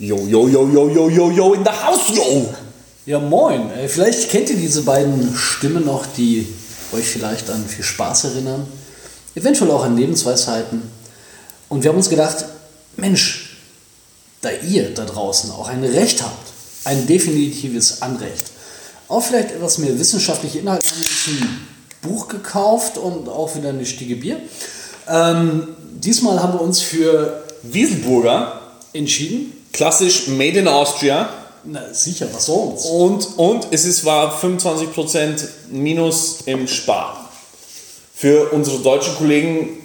Yo, yo, yo, yo, yo, yo, yo, in the house, yo! Ja, moin. Äh, Vielleicht kennt ihr diese beiden Stimmen noch, die euch vielleicht an viel Spaß erinnern. Eventuell auch an Lebensweisheiten. Und wir haben uns gedacht, Mensch, da ihr da draußen auch ein Recht habt, ein definitives Anrecht, auch vielleicht etwas mehr wissenschaftliche Inhalte, haben wir ein Buch gekauft und auch wieder eine Stiege Bier. Ähm, diesmal haben wir uns für Wieselburger, entschieden. klassisch made in Austria. Na, sicher, was sonst? Und, und es ist, war 25% Minus im Spar. Für unsere deutschen Kollegen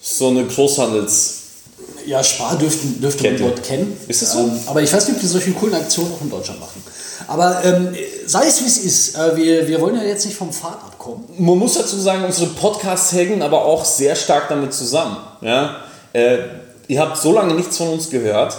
so eine Großhandels... Ja, Spar dürften, dürfte man dort kennen. Ist das so? Ähm, aber ich weiß nicht, ob die solche coolen Aktionen auch in Deutschland machen. Aber ähm, sei es wie es ist, äh, wir, wir wollen ja jetzt nicht vom Pfad abkommen. Man muss dazu sagen, unsere Podcasts hängen aber auch sehr stark damit zusammen. Ja? Äh, ihr habt so lange nichts von uns gehört,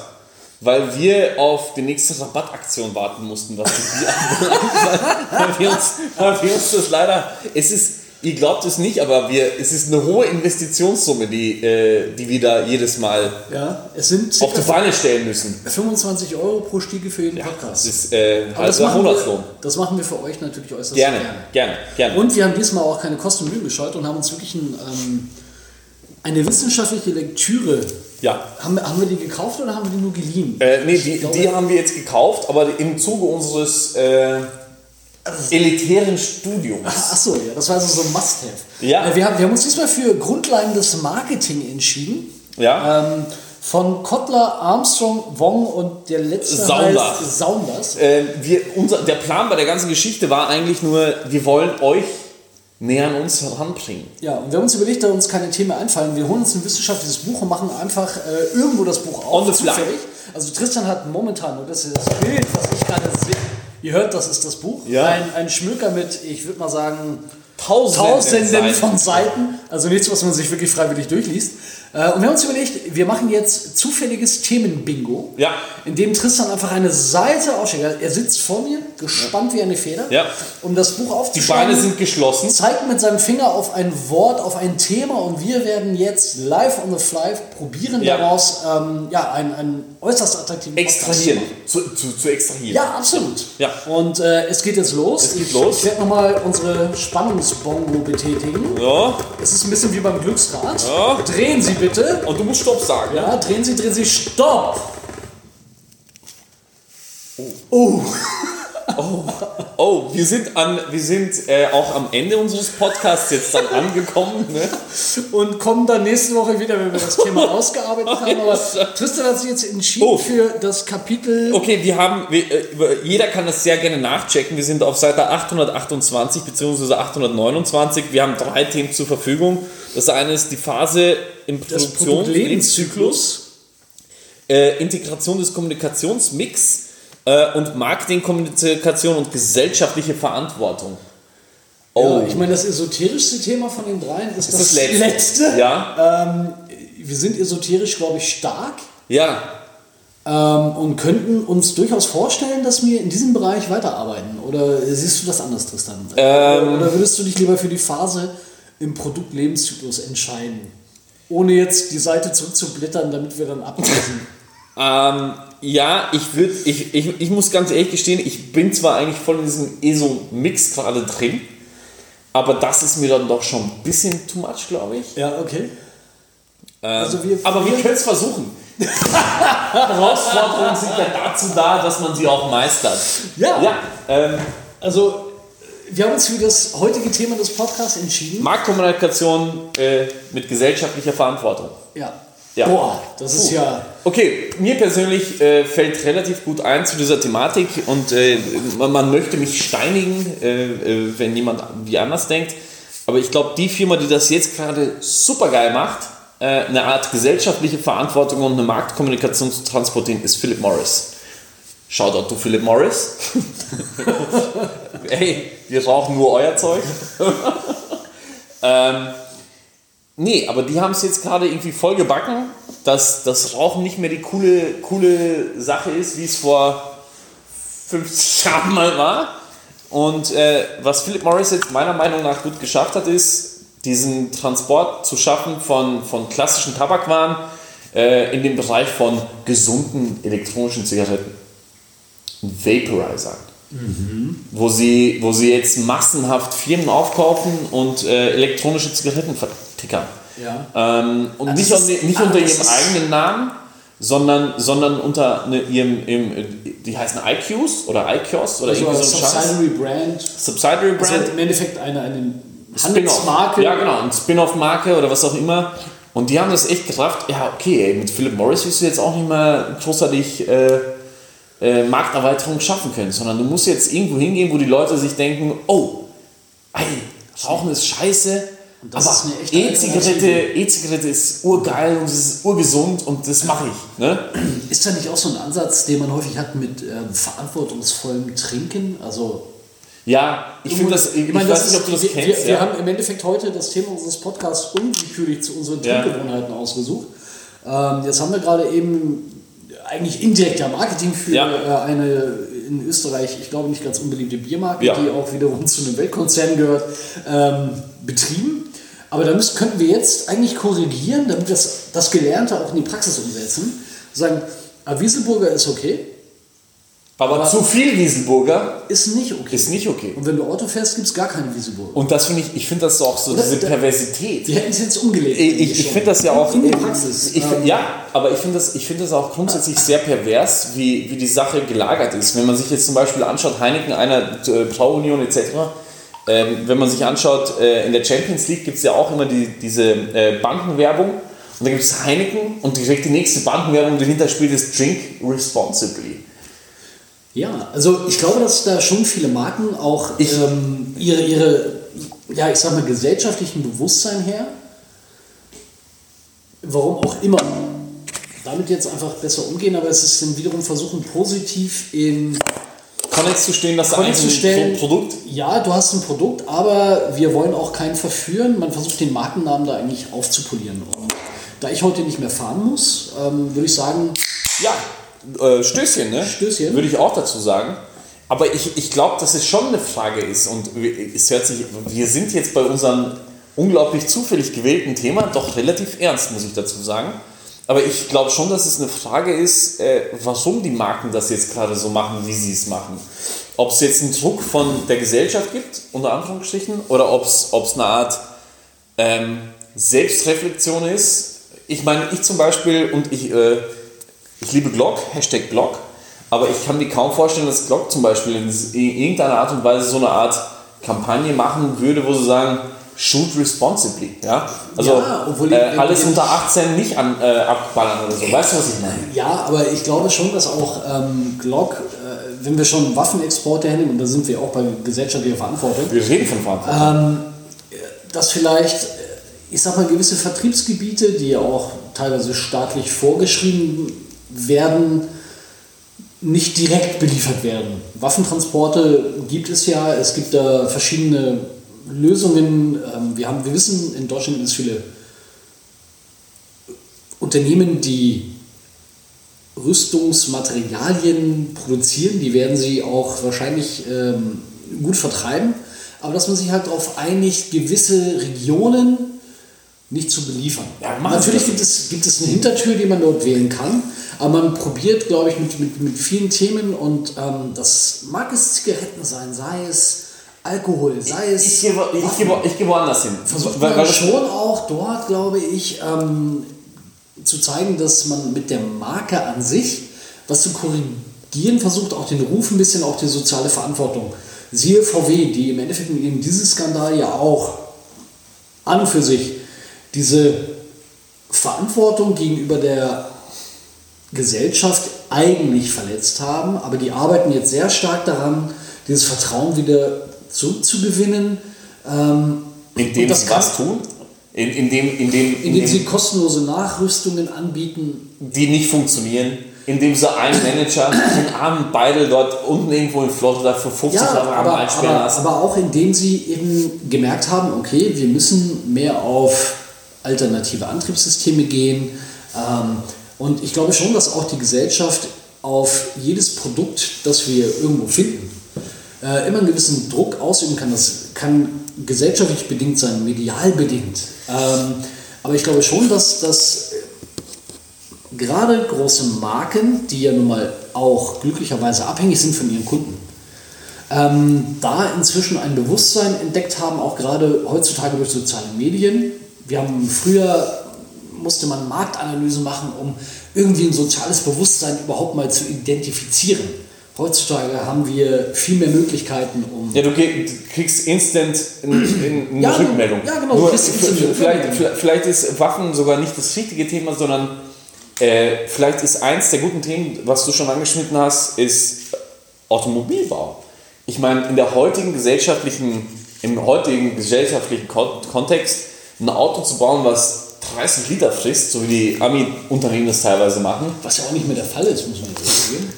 weil wir auf die nächste Rabattaktion warten mussten, was die weil, wir uns, weil wir uns das leider... Es ist, ihr glaubt es nicht, aber wir, es ist eine hohe Investitionssumme, die, äh, die wir da jedes Mal Ja, es sind auf die Beine stellen müssen. 25 Euro pro Stiege für jeden Das Podcast. ist äh, Aber das also machen, Monatslohn. wir, das machen wir für euch natürlich äußerst Gerne, gerne, gerne. Und wir haben diesmal auch keine Kosten und Mühen gescheut und haben uns wirklich ein, ähm, eine wissenschaftliche Lektüre. Ja. Haben, wir- haben wir die gekauft oder haben wir die nur geliehen? Äh, nee, die, glaube- die haben wir jetzt gekauft, aber im Zuge unseres äh, elitären Studiums. Achso, ja, das war also so ein Must-Have. Ja. Äh, Wir haben, wir haben uns diesmal für Grundlagen des Marketing entschieden. Ja. Ähm, von Kotler, Armstrong, Wong und der letzte Saunders. heißt Saunders. Äh, wir, unser, der Plan bei der ganzen Geschichte war eigentlich nur, wir wollen euch näher an uns heranbringen. Ja, und wir haben uns überlegt, da uns keine Themen einfallen, wir holen uns ein wissenschaftliches Buch und machen einfach äh, irgendwo das Buch auf. On the fly. Also Tristan hat momentan, und das ist das Bild, was ich gerade sehe, ihr hört, das ist das Buch. Ja. Ein, ein Schmöker mit, ich würde mal sagen, Tausenden Tausenden Seiten. von Seiten. Also nichts, was man sich wirklich freiwillig durchliest. Äh, Und wir haben uns überlegt, wir machen jetzt zufälliges Themenbingo, Ja. in dem Tristan einfach eine Seite aufschlägt. Er sitzt vor mir, gespannt wie eine Feder, Ja. um das Buch Die aufzuschlagen. Beine sind geschlossen. zeigt mit seinem Finger auf ein Wort, auf ein Thema und wir werden jetzt live on the fly probieren Ja. daraus ähm, ja, einen, einen äußerst attraktiven Extrahieren. Zu, zu, zu extrahieren. Ja, absolut. Ja. Und äh, es geht jetzt los. Es geht ich, los. Ich werde nochmal unsere Spannungsbongo betätigen. Ja. Es ist ein bisschen wie beim Glücksrad. Ja. Drehen Sie bitte. Und du musst Stopp sagen. Ja, drehen Sie, drehen Sie, stopp! Oh. Oh, wir sind, an, wir sind äh, auch am Ende unseres Podcasts jetzt dann angekommen. Ne? Und kommen dann nächste Woche wieder, wenn wir das Thema ausgearbeitet haben. Aber Tristan hat sich jetzt entschieden Oh. für das Kapitel. Okay, wir haben, wir, äh, jeder kann das sehr gerne nachchecken. Wir sind auf Seite 828 bzw. 829. Wir haben drei Themen zur Verfügung. Das eine ist die Phase im Produktions- Produktlebenszyklus. äh, Integration des Kommunikationsmix äh, und Marketing, Kommunikation und gesellschaftliche Verantwortung. Oh, Ja, ich meine, das esoterischste Thema von den dreien ist, ist das, das letzte. letzte. Ja, Wir sind esoterisch, glaube ich, stark ja. ähm, und könnten uns durchaus vorstellen, dass wir in diesem Bereich weiterarbeiten. Oder siehst du das anders, Tristan? Ähm. Oder würdest du dich lieber für die Phase im Produktlebenszyklus entscheiden? Ohne jetzt die Seite zurückzublättern, damit wir dann ablesen. Ähm, ja, ich würde, ich, ich, ich muss ganz ehrlich gestehen, ich bin zwar eigentlich voll in diesem ESO-Mix gerade drin, aber das ist mir dann doch schon ein bisschen too much, glaube ich. ja, okay. Ähm, Also wir- aber wir wir- können es versuchen. Herausforderungen sind ja dazu da, dass man sie auch meistert. Ja. Ja, ähm, Also, wir haben uns für das heutige Thema des Podcasts entschieden. Marktkommunikation äh, mit gesellschaftlicher Verantwortung. Ja. Ja. Boah, das ist Puh. ja. Okay, mir persönlich äh, fällt relativ gut ein zu dieser Thematik und äh, man, man möchte mich steinigen, äh, äh, wenn jemand wie anders denkt. Aber ich glaube, die Firma, die das jetzt gerade super geil macht, äh, eine Art gesellschaftliche Verantwortung und eine Marktkommunikation zu transportieren, ist Philip Morris. Shoutout to Philip Morris. Ey, wir rauchen nur euer Zeug. ähm, Nee, aber die haben es jetzt gerade irgendwie voll gebacken, dass das Rauchen nicht mehr die coole, coole Sache ist, wie es vor 50 Jahren mal war. Und äh, was Philip Morris jetzt meiner Meinung nach gut geschafft hat, ist, diesen Transport zu schaffen von, von klassischen Tabakwaren äh, in dem Bereich von gesunden elektronischen Zigaretten. Vaporizer. Wo, sie, wo sie jetzt massenhaft Firmen aufkaufen und äh, elektronische Zigaretten vertickern. Ja. Ähm, und Also nicht, ist- nicht ah, unter ihrem eigenen Namen, sondern, sondern unter ne, ihrem, ihrem, äh, die heißen IQs oder IQOS oder Also irgendwie so ein. Subsidiary Brand. Subsidiary Also Brand. im Endeffekt eine, eine. Handelsmarke. Ja, genau, ein Spin-off-Marke oder was auch immer. Und die haben das echt gerafft. Ja, okay, ey, mit Philip Morris wirst du jetzt auch nicht mehr großartig äh, äh, Markterweiterung schaffen können, sondern du musst jetzt irgendwo hingehen, wo die Leute sich denken: Oh, ey, Rauchen ist scheiße. aber E-Zigarette, Alternative. E-Zigarette ist urgeil und es ist urgesund und das mache ich. Ne? Ist da nicht auch so ein Ansatz, den man häufig hat mit ähm, verantwortungsvollem Trinken? Also Ja, ich finde das, ich, ich meine, weiß das nicht, ob du das wir, kennst. Wir, wir ja. haben im Endeffekt heute das Thema unseres Podcasts unwillkürlich zu unseren Ja. Trinkgewohnheiten ausgesucht. Ähm, jetzt haben wir gerade eben eigentlich indirekt ja Marketing für Ja. äh, eine in Österreich, ich glaube nicht ganz unbeliebte Biermarke, Ja. die auch wiederum zu einem Weltkonzern gehört, ähm, betrieben. Aber da müssen, könnten wir jetzt eigentlich korrigieren, damit wir das, das Gelernte auch in die Praxis umsetzen. Sagen, Wieselburger ist okay, aber, aber- zu viel Wiesenburger ist nicht okay. ist nicht okay. Und wenn du Auto fährst, gibt es gar keine Wieselburger. Und das finde ich, ich finde das auch so, Oder- diese da- Perversität. Die hätten es jetzt umgelegt. Ich, ich, finde das ja auch. In die Praxis. Ich, find- Ähm, ja, aber ich finde das, ich finde das auch grundsätzlich sehr pervers, wie, wie die Sache gelagert ist. Wenn man sich jetzt zum Beispiel anschaut, Heineken, einer äh, Brauunion etc., ähm, wenn man sich anschaut, äh, in der Champions League gibt es ja auch immer die, diese äh, Bankenwerbung. Und da gibt es Heineken und direkt die nächste Bankenwerbung dahinter spielt ist Drink Responsibly. Ja, also ich glaube, dass da schon viele Marken auch Ich- ähm, ihre, ihre, ja, ich sag mal, gesellschaftlichen Bewusstsein her, warum auch immer, damit jetzt einfach besser umgehen, aber es ist dann wiederum versuchen, positiv in Konnex zu stehen, dass da Konnex zu ein stellen. Pro Produkt. Ja, du hast ein Produkt, aber wir wollen auch keinen verführen. Man versucht den Markennamen da eigentlich aufzupolieren. Und da ich heute nicht mehr fahren muss, ähm, würde ich sagen, Ja, äh, Stößchen, ne? Stößchen. Würde ich auch dazu sagen. Aber ich, ich glaube, dass es schon eine Frage ist und es hört sich, wir sind jetzt bei unserem unglaublich zufällig gewählten Thema doch relativ ernst, muss ich dazu sagen. Aber ich glaube schon, dass es eine Frage ist, äh, warum die Marken das jetzt gerade so machen, wie sie es machen. Ob es jetzt einen Druck von der Gesellschaft gibt, unter Anführungsstrichen, oder ob es eine Art ähm, Selbstreflexion ist. Ich meine, ich zum Beispiel und ich, äh, ich liebe Glock, Hashtag Glock, aber ich kann mir kaum vorstellen, dass Glock zum Beispiel in irgendeiner Art und Weise so eine Art Kampagne machen würde, wo sie sagen, shoot responsibly. Ja? Also Ja, obwohl- äh, alles unter 18 nicht an, äh, abballern oder so. Weißt du, was ich meine? Ja, aber ich glaube schon, dass auch ähm, Glock, äh, wenn wir schon Waffenexporte hernehmen, und da sind wir auch bei gesellschaftlicher Verantwortung, Wir reden von Verantwortung. dass vielleicht, äh, ich sag mal, gewisse Vertriebsgebiete, die ja auch teilweise staatlich vorgeschrieben werden, nicht direkt beliefert werden. Waffentransporte gibt es ja, es gibt da verschiedene Lösungen. Ähm, Wir, haben, wir wissen, in Deutschland gibt es viele Unternehmen, die Rüstungsmaterialien produzieren, die werden sie auch wahrscheinlich ähm, gut vertreiben, aber dass man sich halt darauf einigt, gewisse Regionen nicht zu beliefern. Ja, Natürlich gibt es, gibt es eine Hintertür, die man dort wählen kann, aber man probiert, glaube ich, mit, mit, mit vielen Themen und ähm, das mag es Zigaretten sein, sei es Alkohol, sei es. Ich gehe wo- ich, gehe ich gehe woanders hin. Versucht man weil schon auch dort, glaube ich, ähm, zu zeigen, dass man mit der Marke an sich was zu korrigieren versucht, auch den Ruf ein bisschen, auch die soziale Verantwortung. Siehe VW, die im Endeffekt in ihrem Dieselskandal ja auch an und für sich diese Verantwortung gegenüber der Gesellschaft eigentlich verletzt haben, aber die arbeiten jetzt sehr stark daran, dieses Vertrauen wieder zurückzugewinnen. Ähm, Indem sie was tun? In, in dem, in dem, in indem dem, sie kostenlose Nachrüstungen anbieten. die nicht funktionieren, indem sie einen Manager, den armen Beidel dort unten irgendwo in Florida für 50 Ja, Jahre aber, einsperren aber, lassen. aber auch indem sie eben gemerkt haben, okay, wir müssen mehr auf alternative Antriebssysteme gehen. Ähm, und ich glaube schon, dass auch die Gesellschaft auf jedes Produkt, das wir irgendwo finden, äh, immer einen gewissen Druck ausüben kann. Das kann gesellschaftlich bedingt sein, medial bedingt. Ähm, aber ich glaube schon, dass, dass gerade große Marken, die ja nun mal auch glücklicherweise abhängig sind von ihren Kunden, ähm, da inzwischen ein Bewusstsein entdeckt haben, auch gerade heutzutage durch soziale Medien. Wir haben früher musste man Marktanalyse machen, um irgendwie ein soziales Bewusstsein überhaupt mal zu identifizieren. Heutzutage haben wir viel mehr Möglichkeiten, um. Ja, du kriegst instant eine ja, Rückmeldung. Ja, genau. Nur, vielleicht, vielleicht ist Waffen sogar nicht das richtige Thema, sondern äh, vielleicht ist eins der guten Themen, was du schon angeschnitten hast, ist Automobilbau. Ich meine, in der heutigen gesellschaftlichen, im heutigen gesellschaftlichen Kontext ein Auto zu bauen, was 30 Liter frisst, so wie die Ami-Unternehmen das teilweise machen. Was ja auch nicht mehr der Fall ist, muss man jetzt sagen.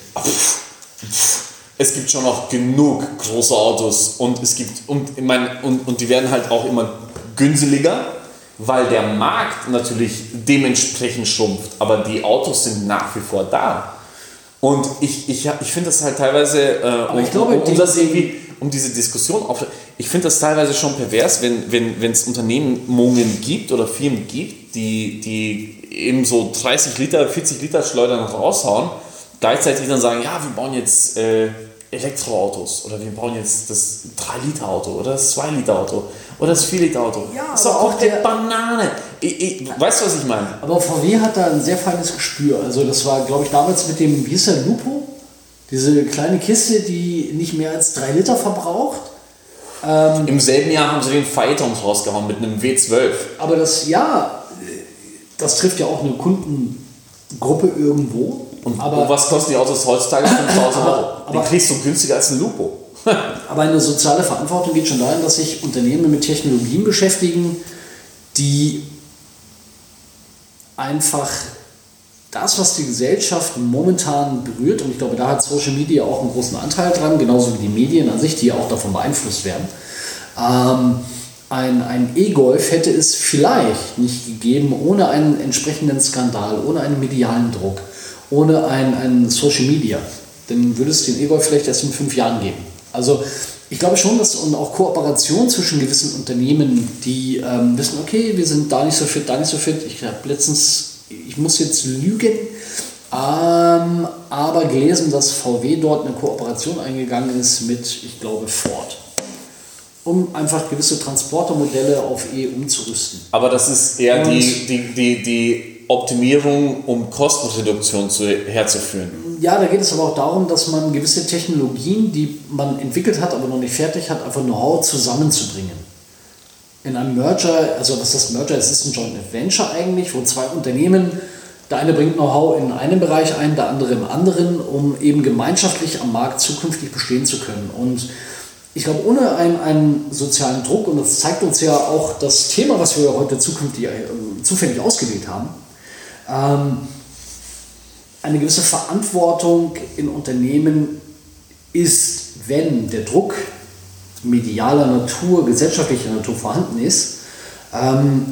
Es gibt schon noch genug große Autos und es gibt und, ich meine, und, und die werden halt auch immer günstiger, weil der Markt natürlich dementsprechend schrumpft. Aber die Autos sind nach wie vor da. Und ich, ich, ich finde das halt teilweise, äh, ich glaube, um, um das irgendwie, um diese Diskussion auf. Ich finde das teilweise schon pervers, wenn wenn wenn, es Unternehmungen gibt oder Firmen gibt, die, die eben so 30 Liter, 40 Liter Schleudern raushauen, gleichzeitig dann sagen, ja, wir bauen jetzt äh, Elektroautos oder wir bauen jetzt das 3-Liter-Auto oder das 2-Liter-Auto oder das 4-Liter-Auto. Ja, das ist doch auch der Banane. Ich, ich, weißt du, was ich meine? Aber VW hat da ein sehr feines Gespür. Also das war, glaube ich, damals mit dem, wie ist der, Lupo? Diese kleine Kiste, die nicht mehr als 3 Liter verbraucht. Ähm, Im selben Jahr haben sie den Phaeton rausgehauen mit einem W12. Aber das, ja, das trifft ja auch eine Kundengruppe irgendwo. Und aber, was kosten die Autos heutzutage? 5000 Euro. Die kriegst du günstiger als ein Lupo. aber eine soziale Verantwortung geht schon dahin, dass sich Unternehmen mit Technologien beschäftigen, die einfach das, was die Gesellschaft momentan berührt, und ich glaube, da hat Social Media auch einen großen Anteil dran, genauso wie die Medien an sich, die ja auch davon beeinflusst werden. Ähm, ein, ein E-Golf hätte es vielleicht nicht gegeben ohne einen entsprechenden Skandal, ohne einen medialen Druck, ohne ein, ein Social Media. Dann würde es den E-Golf vielleicht erst in fünf Jahren geben. Also ich glaube schon, dass und auch Kooperation zwischen gewissen Unternehmen, die ähm, wissen, okay, wir sind da nicht so fit, da nicht so fit. Ich habe letztens, ich muss jetzt lügen, ähm, aber gelesen, dass VW dort eine Kooperation eingegangen ist mit, ich glaube, Ford. Um einfach gewisse Transportermodelle auf E umzurüsten. Aber das ist eher die, die, die, die Optimierung, um Kostenreduktion zu, herzuführen. Ja, da geht es aber auch darum, dass man gewisse Technologien, die man entwickelt hat, aber noch nicht fertig hat, einfach Know-how zusammenzubringen. In einem Merger, also was das Merger ist, ist ein Joint Venture eigentlich, wo zwei Unternehmen, der eine bringt Know-how in einem Bereich ein, der andere im anderen, um eben gemeinschaftlich am Markt zukünftig bestehen zu können. Und ich glaube, ohne einen, einen sozialen Druck, und das zeigt uns ja auch das Thema, was wir heute zukünftig, äh, zufällig ausgewählt haben, ähm, eine gewisse Verantwortung in Unternehmen ist, wenn der Druck medialer Natur, gesellschaftlicher Natur vorhanden ist, ähm,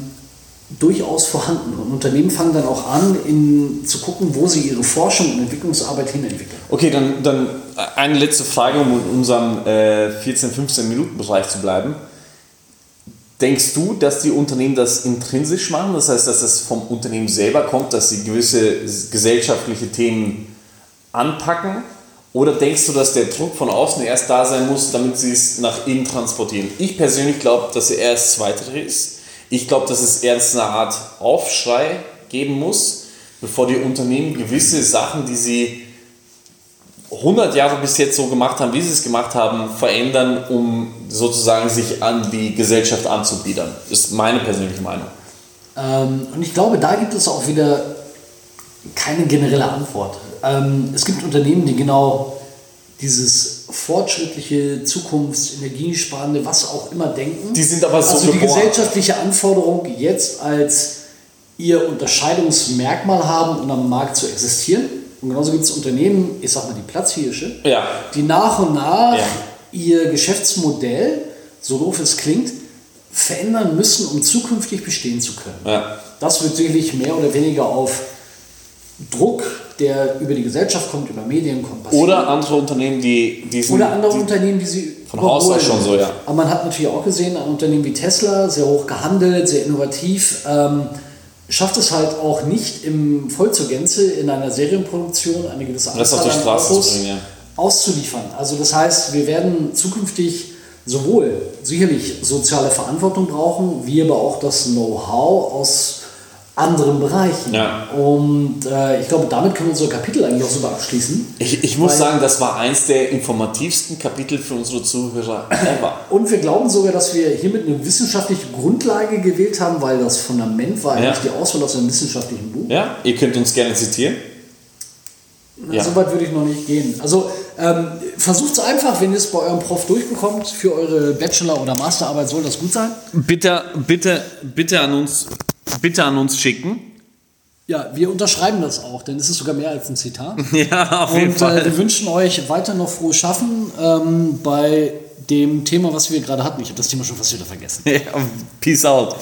durchaus vorhanden. Und Unternehmen fangen dann auch an, in, zu gucken, wo sie ihre Forschung und Entwicklungsarbeit hinentwickeln. Okay, dann, dann eine letzte Frage, um in unserem äh, 14, 15 Minuten Bereich zu bleiben. Denkst du, dass die Unternehmen das intrinsisch machen? Das heißt, dass es vom Unternehmen selber kommt, dass sie gewisse gesellschaftliche Themen anpacken? Oder denkst du, dass der Druck von außen erst da sein muss, damit sie es nach innen transportieren? Ich persönlich glaube, dass er erst Zweitere ist. Ich glaube, dass es erst eine Art Aufschrei geben muss, bevor die Unternehmen gewisse Sachen, die sie 100 Jahre bis jetzt so gemacht haben, wie sie es gemacht haben, verändern, um sozusagen sich an die Gesellschaft anzubiedern. Das ist meine persönliche Meinung. Ähm, und ich glaube, da gibt es auch wieder keine generelle Antwort. Ähm, es gibt Unternehmen, die genau dieses fortschrittliche, zukunftsenergiesparende, was auch immer denken. Die sind aber so Also die geboren. gesellschaftliche Anforderung jetzt als ihr Unterscheidungsmerkmal haben, um am Markt zu existieren und genauso gibt es Unternehmen, ich sag mal die Platzhirsche, ja. die nach und nach ja. ihr Geschäftsmodell, so doof es klingt, verändern müssen, um zukünftig bestehen zu können. Ja. Das wird sicherlich mehr oder weniger auf Druck, der über die Gesellschaft kommt, über Medien kommt. Passieren. Oder andere Unternehmen, die diesen. Oder andere die Unternehmen, die sie. Von Haus aus schon so, ja. Aber man hat natürlich auch gesehen, ein Unternehmen wie Tesla, sehr hoch gehandelt, sehr innovativ. Ähm, schafft es halt auch nicht im voll zur Gänze in einer Serienproduktion eine gewisse Anzahl an Straße Autos bringen, ja. auszuliefern. Also das heißt, wir werden zukünftig sowohl sicherlich soziale Verantwortung brauchen, wie aber auch das Know-how aus anderen Bereichen. Ja. Und äh, ich glaube, damit können wir unser Kapitel eigentlich auch super abschließen. Ich, ich muss sagen, das war eins der informativsten Kapitel für unsere Zuhörer ever. Und wir glauben sogar, dass wir hiermit eine wissenschaftliche Grundlage gewählt haben, weil das Fundament war eigentlich Ja. die Auswahl aus einem wissenschaftlichen Buch. Ja, ihr könnt uns gerne zitieren. Na, Ja. So weit würde ich noch nicht gehen. Also ähm, versucht es einfach, wenn ihr es bei eurem Prof durchbekommt, für eure Bachelor- oder Masterarbeit soll das gut sein. Bitte, bitte, bitte an uns, bitte an uns schicken. Ja, wir unterschreiben das auch, denn es ist sogar mehr als ein Zitat. Ja, auf Und äh, wir wünschen euch weiter noch frohes Schaffen ähm, bei dem Thema, was wir gerade hatten. Ich habe das Thema schon fast wieder vergessen. Ja, peace out.